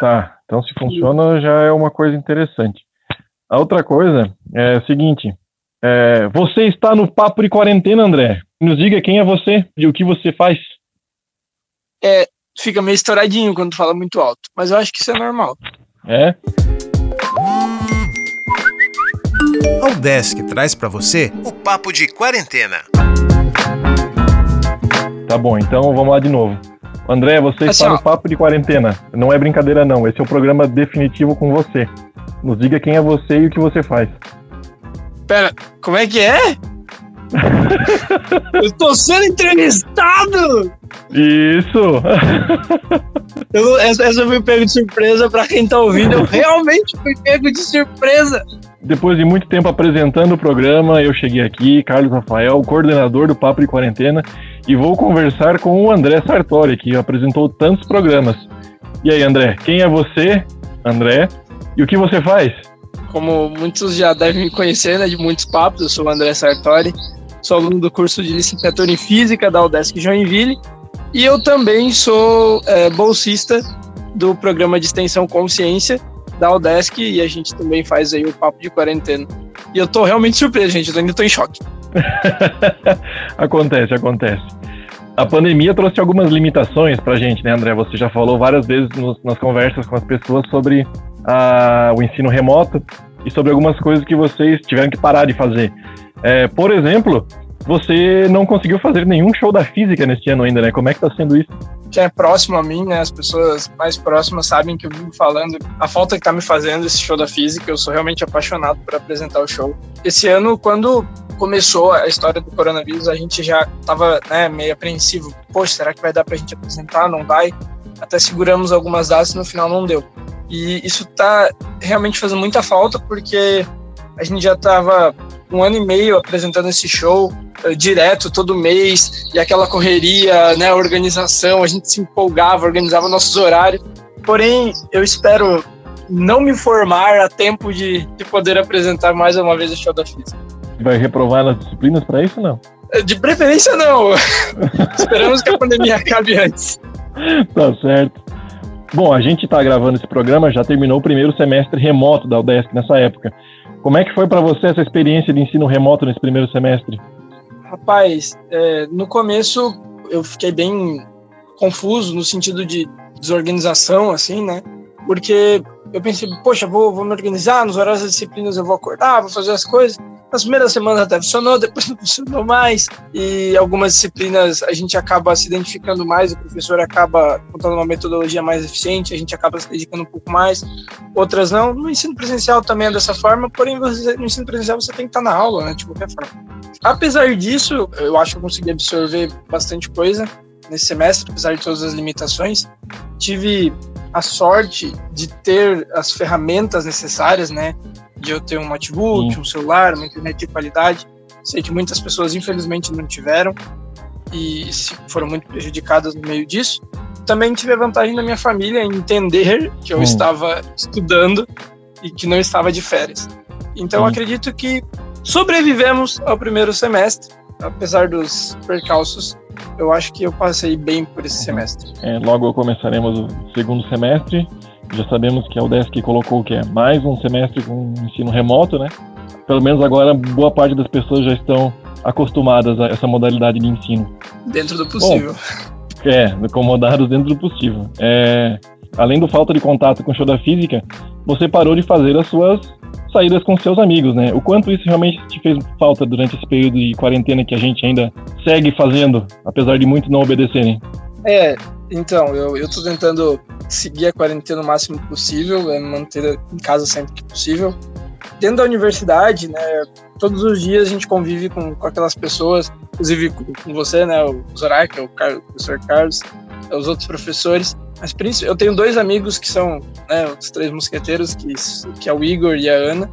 Tá, então se funciona já é uma coisa interessante. A outra coisa é a seguinte: é, você está no papo de quarentena, André. Nos diga quem é você e o que você faz. É, fica meio estouradinho quando fala muito alto, mas eu acho que isso é normal. É? Aldesk traz para você o papo de quarentena. Tá bom, então vamos lá de novo. André, você Assim, está no papo de quarentena. Não é brincadeira, não. Esse é o programa definitivo com você. Nos diga quem é você e o que você faz. Pera, como é que é? eu tô sendo entrevistado! Isso! Eu, essa, essa eu fui pego de surpresa pra quem tá ouvindo. Eu realmente fui pego de surpresa. Depois de muito tempo apresentando o programa, eu cheguei aqui, Carlos Rafael, coordenador do Papo de Quarentena, e vou conversar com o André Sartori, que apresentou tantos programas. E aí, André, quem é você, André, e o que você faz? Como muitos já devem me conhecer, né, de muitos papos, eu sou o André Sartori, sou aluno do curso de licenciatura em Física da UDESC Joinville, e eu também sou é, bolsista do programa de extensão Consciência da UDESC, e a gente também faz aí o papo de quarentena. E eu tô realmente surpreso, gente, eu ainda tô em choque. acontece, acontece. A pandemia trouxe algumas limitações pra gente, né, André? Você já falou várias vezes nos- nas conversas com as pessoas sobre ah, o ensino remoto e sobre algumas coisas que vocês tiveram que parar de fazer. É, por exemplo, você não conseguiu fazer nenhum show da física neste ano ainda, né? Como é que tá sendo isso? Quem é próximo a mim, né, as pessoas mais próximas sabem que eu vivo falando a falta que tá me fazendo esse show da física, eu sou realmente apaixonado por apresentar o show. Esse ano, quando começou a história do coronavírus, a gente já tava, né, meio apreensivo. Poxa, será que vai dar pra gente apresentar? Não vai? Até seguramos algumas datas no final não deu. E isso tá realmente fazendo muita falta porque a gente já tava um ano e meio apresentando esse show eh, direto todo mês e aquela correria, né, organização, a gente se empolgava, organizava nossos horários. Porém, eu espero não me formar a tempo de, de poder apresentar mais uma vez o show da física. Vai reprovar nas disciplinas para isso não? Eh, De preferência não. Esperamos que a pandemia acabe antes. Tá certo. Bom, a gente está gravando esse programa, já terminou o primeiro semestre remoto da UDESC nessa época. Como é que foi para você essa experiência de ensino remoto nesse primeiro semestre? Rapaz, é, no começo eu fiquei bem confuso no sentido de desorganização, assim, né? Porque eu pensei, poxa, vou, vou me organizar, nos horários das disciplinas eu vou acordar, vou fazer as coisas. Nas primeiras semanas até funcionou, depois não funcionou mais. E algumas disciplinas a gente acaba se identificando mais, o professor acaba contando uma metodologia mais eficiente, a gente acaba se dedicando um pouco mais. Outras não. No ensino presencial também é dessa forma, porém você, no ensino presencial você tem que estar na aula, né, de qualquer forma. Apesar disso, eu acho que eu consegui absorver bastante coisa nesse semestre, apesar de todas as limitações. Tive a sorte de ter as ferramentas necessárias, né? De eu ter um notebook, Sim. um celular, uma internet de qualidade. Sei que muitas pessoas, infelizmente, não tiveram e foram muito prejudicadas no meio disso. Também tive a vantagem da minha família em entender que eu Hum. estava estudando e que não estava de férias. Então, Sim. acredito que sobrevivemos ao primeiro semestre, apesar dos percalços. Eu acho que eu passei bem por esse Uhum. semestre. É, logo começaremos o segundo semestre. Já sabemos que a UDESC colocou que é mais um semestre com ensino remoto, né? Pelo menos agora boa parte das pessoas já estão acostumadas a essa modalidade de ensino. Dentro do possível. É, acomodados dentro do possível. É, além do falta de contato com o show da física, você parou de fazer as suas saídas com seus amigos, né? O quanto isso realmente te fez falta durante esse período de quarentena que a gente ainda segue fazendo, apesar de muitos não obedecerem. É, então, eu, eu tô tentando seguir a quarentena o máximo possível, é, manter em casa sempre que possível. Dentro da universidade, né, todos os dias a gente convive com, com aquelas pessoas, inclusive com, você, né, o Zorak, o, Car- o professor Carlos, os outros professores. Mas eu tenho dois amigos que são né, os três mosqueteiros, que, que é o Igor e a Ana.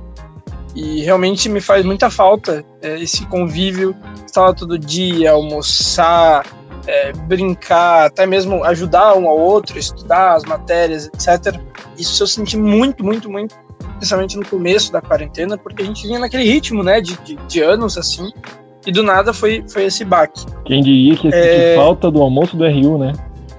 E realmente me faz muita falta é, esse convívio, estar lá todo dia, almoçar, é, brincar, até mesmo ajudar um ao outro, estudar as matérias, etc. Isso eu senti muito, muito, muito, especialmente no começo da quarentena, porque a gente vinha naquele ritmo, né, de, de, de anos assim, e do nada foi, foi esse baque. Quem diria que ia sentir É. falta do almoço do RU, né?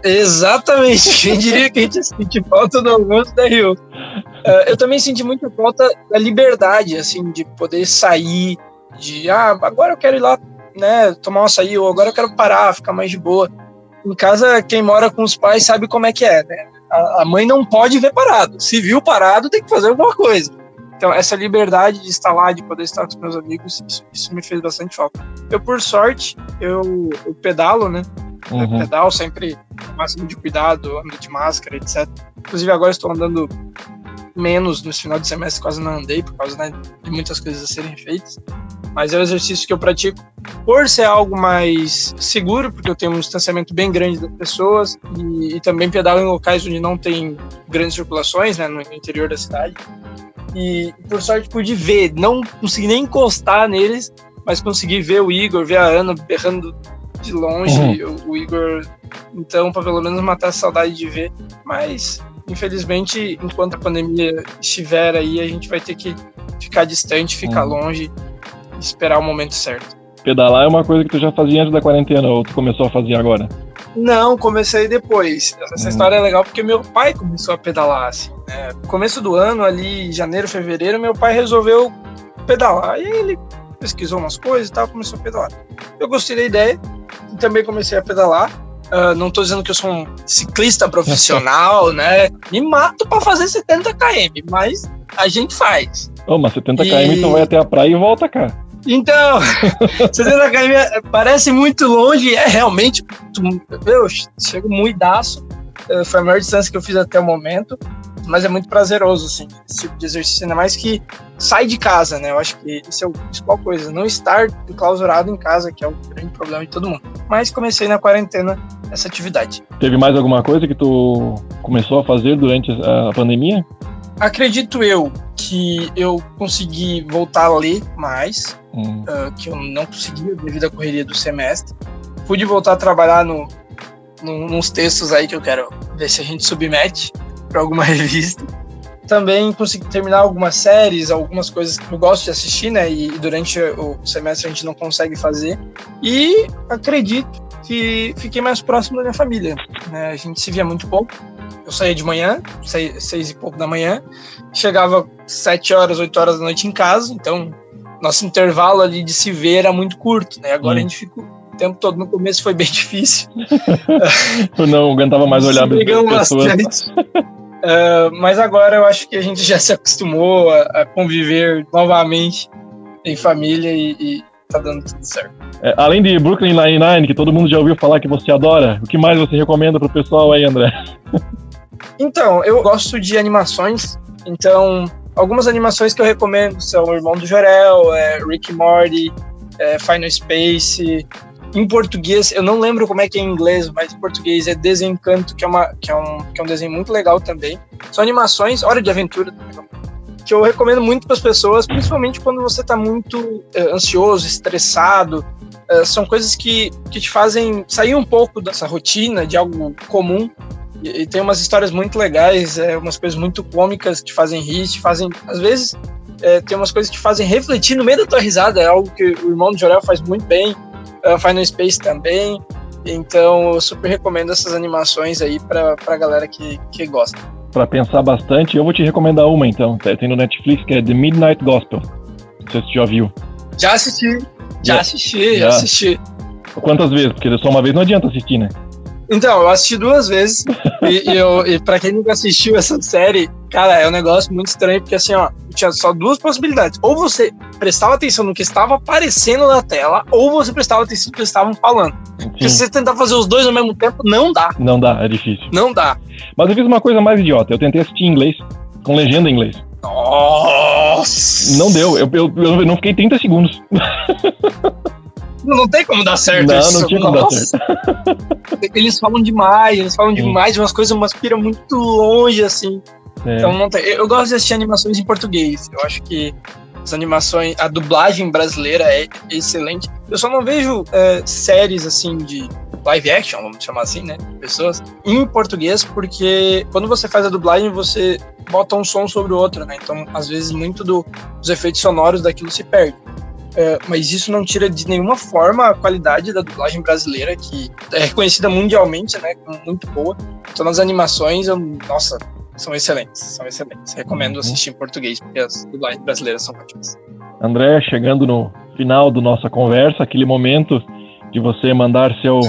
Exatamente. Quem diria que a gente sente falta do almoço da Rio? Uh, eu também senti muita falta da liberdade, assim, de poder sair, de ah, agora eu quero ir lá, né, tomar um açaí, ou agora eu quero parar, ficar mais de boa. Em casa, quem mora com os pais sabe como é que é, né? A, a mãe não pode ver parado. Se viu parado, tem que fazer alguma coisa. Então, essa liberdade de estar lá, de poder estar com os meus amigos, isso, isso me fez bastante falta. Eu, por sorte, eu, eu pedalo, né? Uhum. Eu pedalo sempre com máximo de cuidado, ando de máscara, etc. Inclusive, agora estou andando menos no final de semestre, quase não andei, por causa né, de muitas coisas a serem feitas. Mas é um exercício que eu pratico por ser algo mais seguro, porque eu tenho um distanciamento bem grande das pessoas e, e também pedalo em locais onde não tem grandes circulações, né, no interior da cidade. E por sorte pude ver, não consegui nem encostar neles, mas consegui ver o Igor, ver a Ana berrando de longe, uhum. o, o, Igor. Então, para pelo menos matar a saudade de ver. Mas, infelizmente, enquanto a pandemia estiver aí, a gente vai ter que ficar distante, ficar uhum. longe, esperar o momento certo. Pedalar é uma coisa que tu já fazia antes da quarentena, ou tu começou a fazer agora? Não, comecei depois. Essa hum. história é legal porque meu pai começou a pedalar, assim. Né? Começo do ano, ali, janeiro, fevereiro, meu pai resolveu pedalar. E ele pesquisou umas coisas e tal, começou a pedalar. Eu gostei da ideia e também comecei a pedalar. Uh, não estou dizendo que eu sou um ciclista profissional, né? Me mato para fazer 70 km, mas a gente faz. Oh, mas 70 km e... então vai até a praia e volta, cara. Então, 70 km parece muito longe, é realmente. Eu chego muito daço. Eh, foi a maior distância que eu fiz até o momento, mas é muito prazeroso, assim, esse tipo de exercício, ainda mais que sai de casa, né? Eu acho que isso é a principal coisa, não estar enclausurado em casa, que é o grande problema de todo mundo. Mas comecei na quarentena essa atividade. Teve mais alguma coisa que tu começou a fazer durante a pandemia? Acredito eu que eu consegui voltar a ler mais, uh, que eu não conseguia devido à correria do semestre. Pude voltar a trabalhar no, no, nos textos aí que eu quero ver se a gente submete para alguma revista. Também consegui terminar algumas séries, algumas coisas que eu gosto de assistir, né? E, e durante o semestre a gente não consegue fazer. E acredito que fiquei mais próximo da minha família. Né? A gente se via muito pouco eu saía de manhã, seis, seis e pouco da manhã, chegava sete horas, oito horas da noite em casa, então nosso intervalo ali de se ver era muito curto, né? Agora hum. a gente fica o tempo todo no começo foi bem difícil. eu não aguentava mais olhar para pessoas. Uh, mas agora eu acho que a gente já se acostumou a, a conviver novamente em família e, e tá dando tudo certo. É, além de Brooklyn Nine-Nine, que todo mundo já ouviu falar que você adora, o que mais você recomenda pro pessoal aí, André? Então, eu gosto de animações, então algumas animações que eu recomendo são O Irmão do Jorel, é, Rick Morty, é, Final Space. Em português, eu não lembro como é que é em inglês, mas em português é Desencanto, que é, uma, que é, um, que é um desenho muito legal também. São animações, Hora de Aventura, que eu recomendo muito para as pessoas, principalmente quando você está muito é, ansioso, estressado. É, são coisas que, que te fazem sair um pouco dessa rotina, de algo comum, e, e, tem umas histórias muito legais, é, umas coisas muito cômicas que te fazem rir, te fazem. Às vezes, é, tem umas coisas que te fazem refletir no meio da tua risada, é algo que o irmão do Jorel faz muito bem, uh, Final Space também. Então, eu super recomendo essas animações aí pra, pra galera que, que gosta. Pra pensar bastante, eu vou te recomendar uma então. Tem no Netflix que é The Midnight Gospel. Não sei se você já viu. Já assisti, já, já assisti, já. já assisti. Quantas vezes? Porque só uma vez não adianta assistir, né? Então, eu assisti duas vezes. e, e, eu, e pra quem nunca assistiu essa série, cara, é um negócio muito estranho, porque assim, ó, tinha só duas possibilidades. Ou você prestava atenção no que estava aparecendo na tela, ou você prestava atenção no que eles estavam falando. Sim. Se você tentar fazer os dois ao mesmo tempo, não dá. Não dá, é difícil. Não dá. Mas eu fiz uma coisa mais idiota. Eu tentei assistir em inglês, com legenda em inglês. Nossa! Não deu, eu, eu, eu não fiquei 30 segundos. Não tem como dar certo não, isso. Não, tinha como dar certo. Eles falam demais, eles falam Sim. demais de umas coisas, umas pira muito longe, assim. É. Então não tem. Eu gosto de assistir animações em português. Eu acho que as animações, a dublagem brasileira é excelente. Eu só não vejo é, séries assim de live action, vamos chamar assim, né? Pessoas em português, porque quando você faz a dublagem, você bota um som sobre o outro, né? Então, às vezes, muito do, dos efeitos sonoros daquilo se perde. É, mas isso não tira de nenhuma forma a qualidade da dublagem brasileira, que é reconhecida mundialmente, né, como muito boa. Então, as animações, eu, nossa, são excelentes, são excelentes. Recomendo uhum. assistir em português, porque as dublagens brasileiras são ótimas. André, chegando no final da nossa conversa, aquele momento de você mandar seu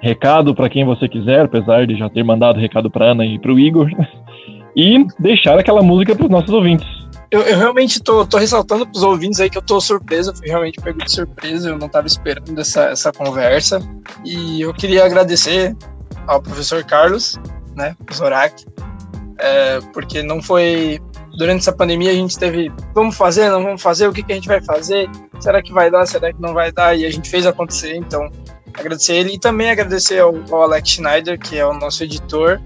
recado para quem você quiser, apesar de já ter mandado recado para Ana e para o Igor, e deixar aquela música para os nossos ouvintes. Eu, eu, realmente tô, tô ressaltando para os ouvintes aí que eu tô surpresa, fui realmente pego de surpresa, eu não estava esperando essa, essa conversa. E eu queria agradecer ao professor Carlos, né, Zorak, é, porque não foi. Durante essa pandemia a gente teve. Vamos fazer, não vamos fazer? O que, que a gente vai fazer? Será que vai dar? Será que não vai dar? E a gente fez acontecer, então agradecer ele e também agradecer ao, ao Alex Schneider, que é o nosso editor,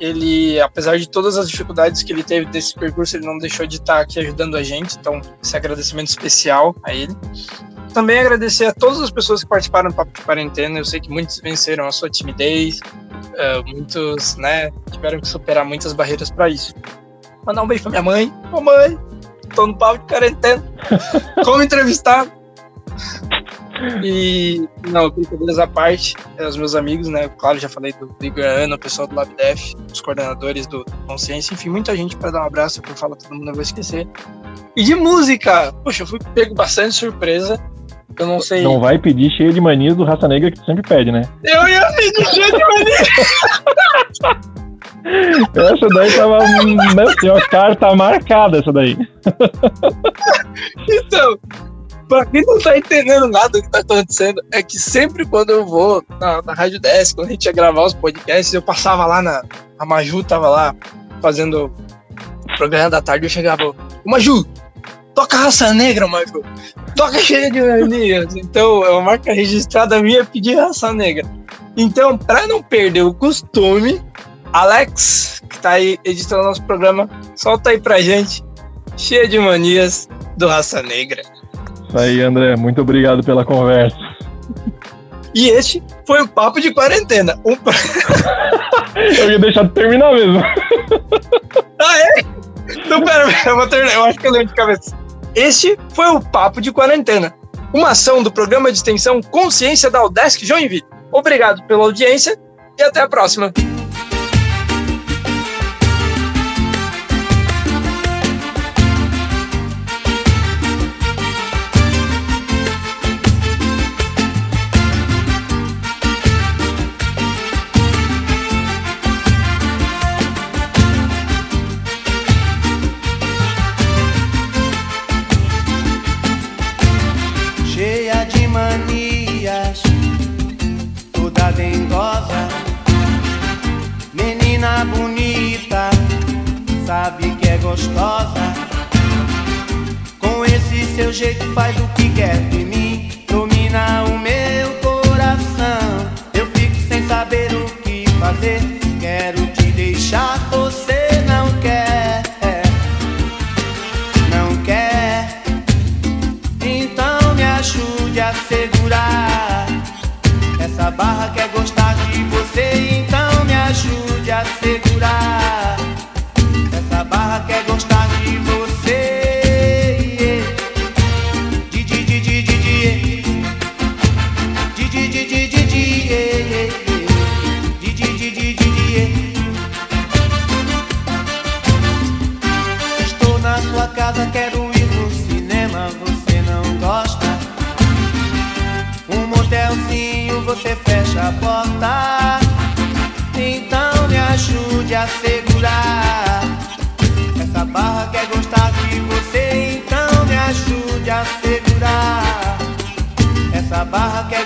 ele, apesar de todas as dificuldades que ele teve desse percurso, ele não deixou de estar aqui ajudando a gente, então esse agradecimento especial a ele. Também agradecer a todas as pessoas que participaram do Papo de Quarentena, eu sei que muitos venceram a sua timidez, uh, muitos, né, tiveram que superar muitas barreiras para isso. Mandar um beijo pra minha mãe, ô mãe, tô no Papo de Quarentena, como entrevistado. E, não, brincadeiras à parte, é, os meus amigos, né? Claro, já falei do Ana, o pessoal do LabDef, os coordenadores do Consciência, enfim, muita gente para dar um abraço, para falar todo mundo, eu vou esquecer. E de música, poxa, eu fui pego bastante surpresa. Eu não sei. Não vai pedir cheio de manias do Raça Negra que tu sempre pede, né? Eu ia pedir cheio de manias! essa daí tava. Né, assim, a carta marcada, essa daí. então, Pra quem não tá entendendo nada do que tá acontecendo, é que sempre quando eu vou na, na Rádio 10, quando a gente ia gravar os podcasts, eu passava lá na. A Maju tava lá fazendo programa da tarde, eu chegava, ô Maju, toca raça negra, Maju. Toca cheia de manias. Então, é uma marca registrada minha pedir raça negra. Então, para não perder o costume, Alex, que tá aí editando nosso programa, solta aí pra gente, cheia de manias do Raça Negra. Isso aí, André. Muito obrigado pela conversa. E este foi o Papo de Quarentena. Um... eu ia deixar de terminar mesmo. ah, é? Então, pera, eu vou terminar. Eu acho que eu lembro de cabeça. Este foi o Papo de Quarentena, uma ação do programa de extensão Consciência da Udesc Joinville. Obrigado pela audiência e até a próxima. Gostosa. Com esse seu jeito faz o que quer de mim, domina o meu coração. Eu fico sem saber o que fazer, quero te deixar, você casa, quero ir no cinema, você não gosta. Um motelzinho, você fecha a porta. Então me ajude a segurar essa barra quer gostar de você, então me ajude a segurar. Essa barra quer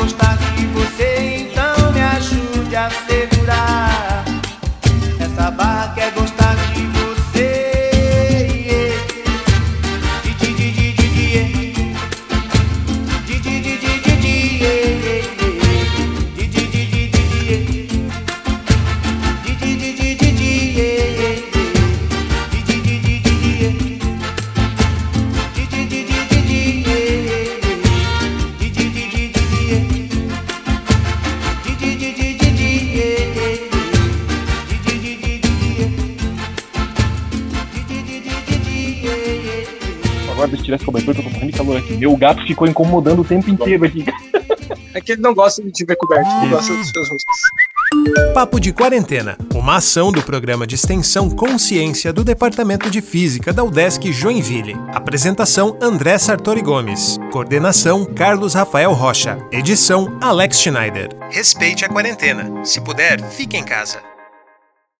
Agora deixa eu tirar esse cobertor que eu tô morrendo de calor aqui. Meu gato ficou incomodando o tempo inteiro aqui. É que ele não gosta de te ver coberto, ele gosta dos seus rostos. Papo de Quarentena, uma ação do programa de extensão Consciência do Departamento de Física da UDESC Joinville. Apresentação André Sartori Gomes. Coordenação Carlos Rafael Rocha. Edição Alex Schneider. Respeite a quarentena. Se puder, fique em casa.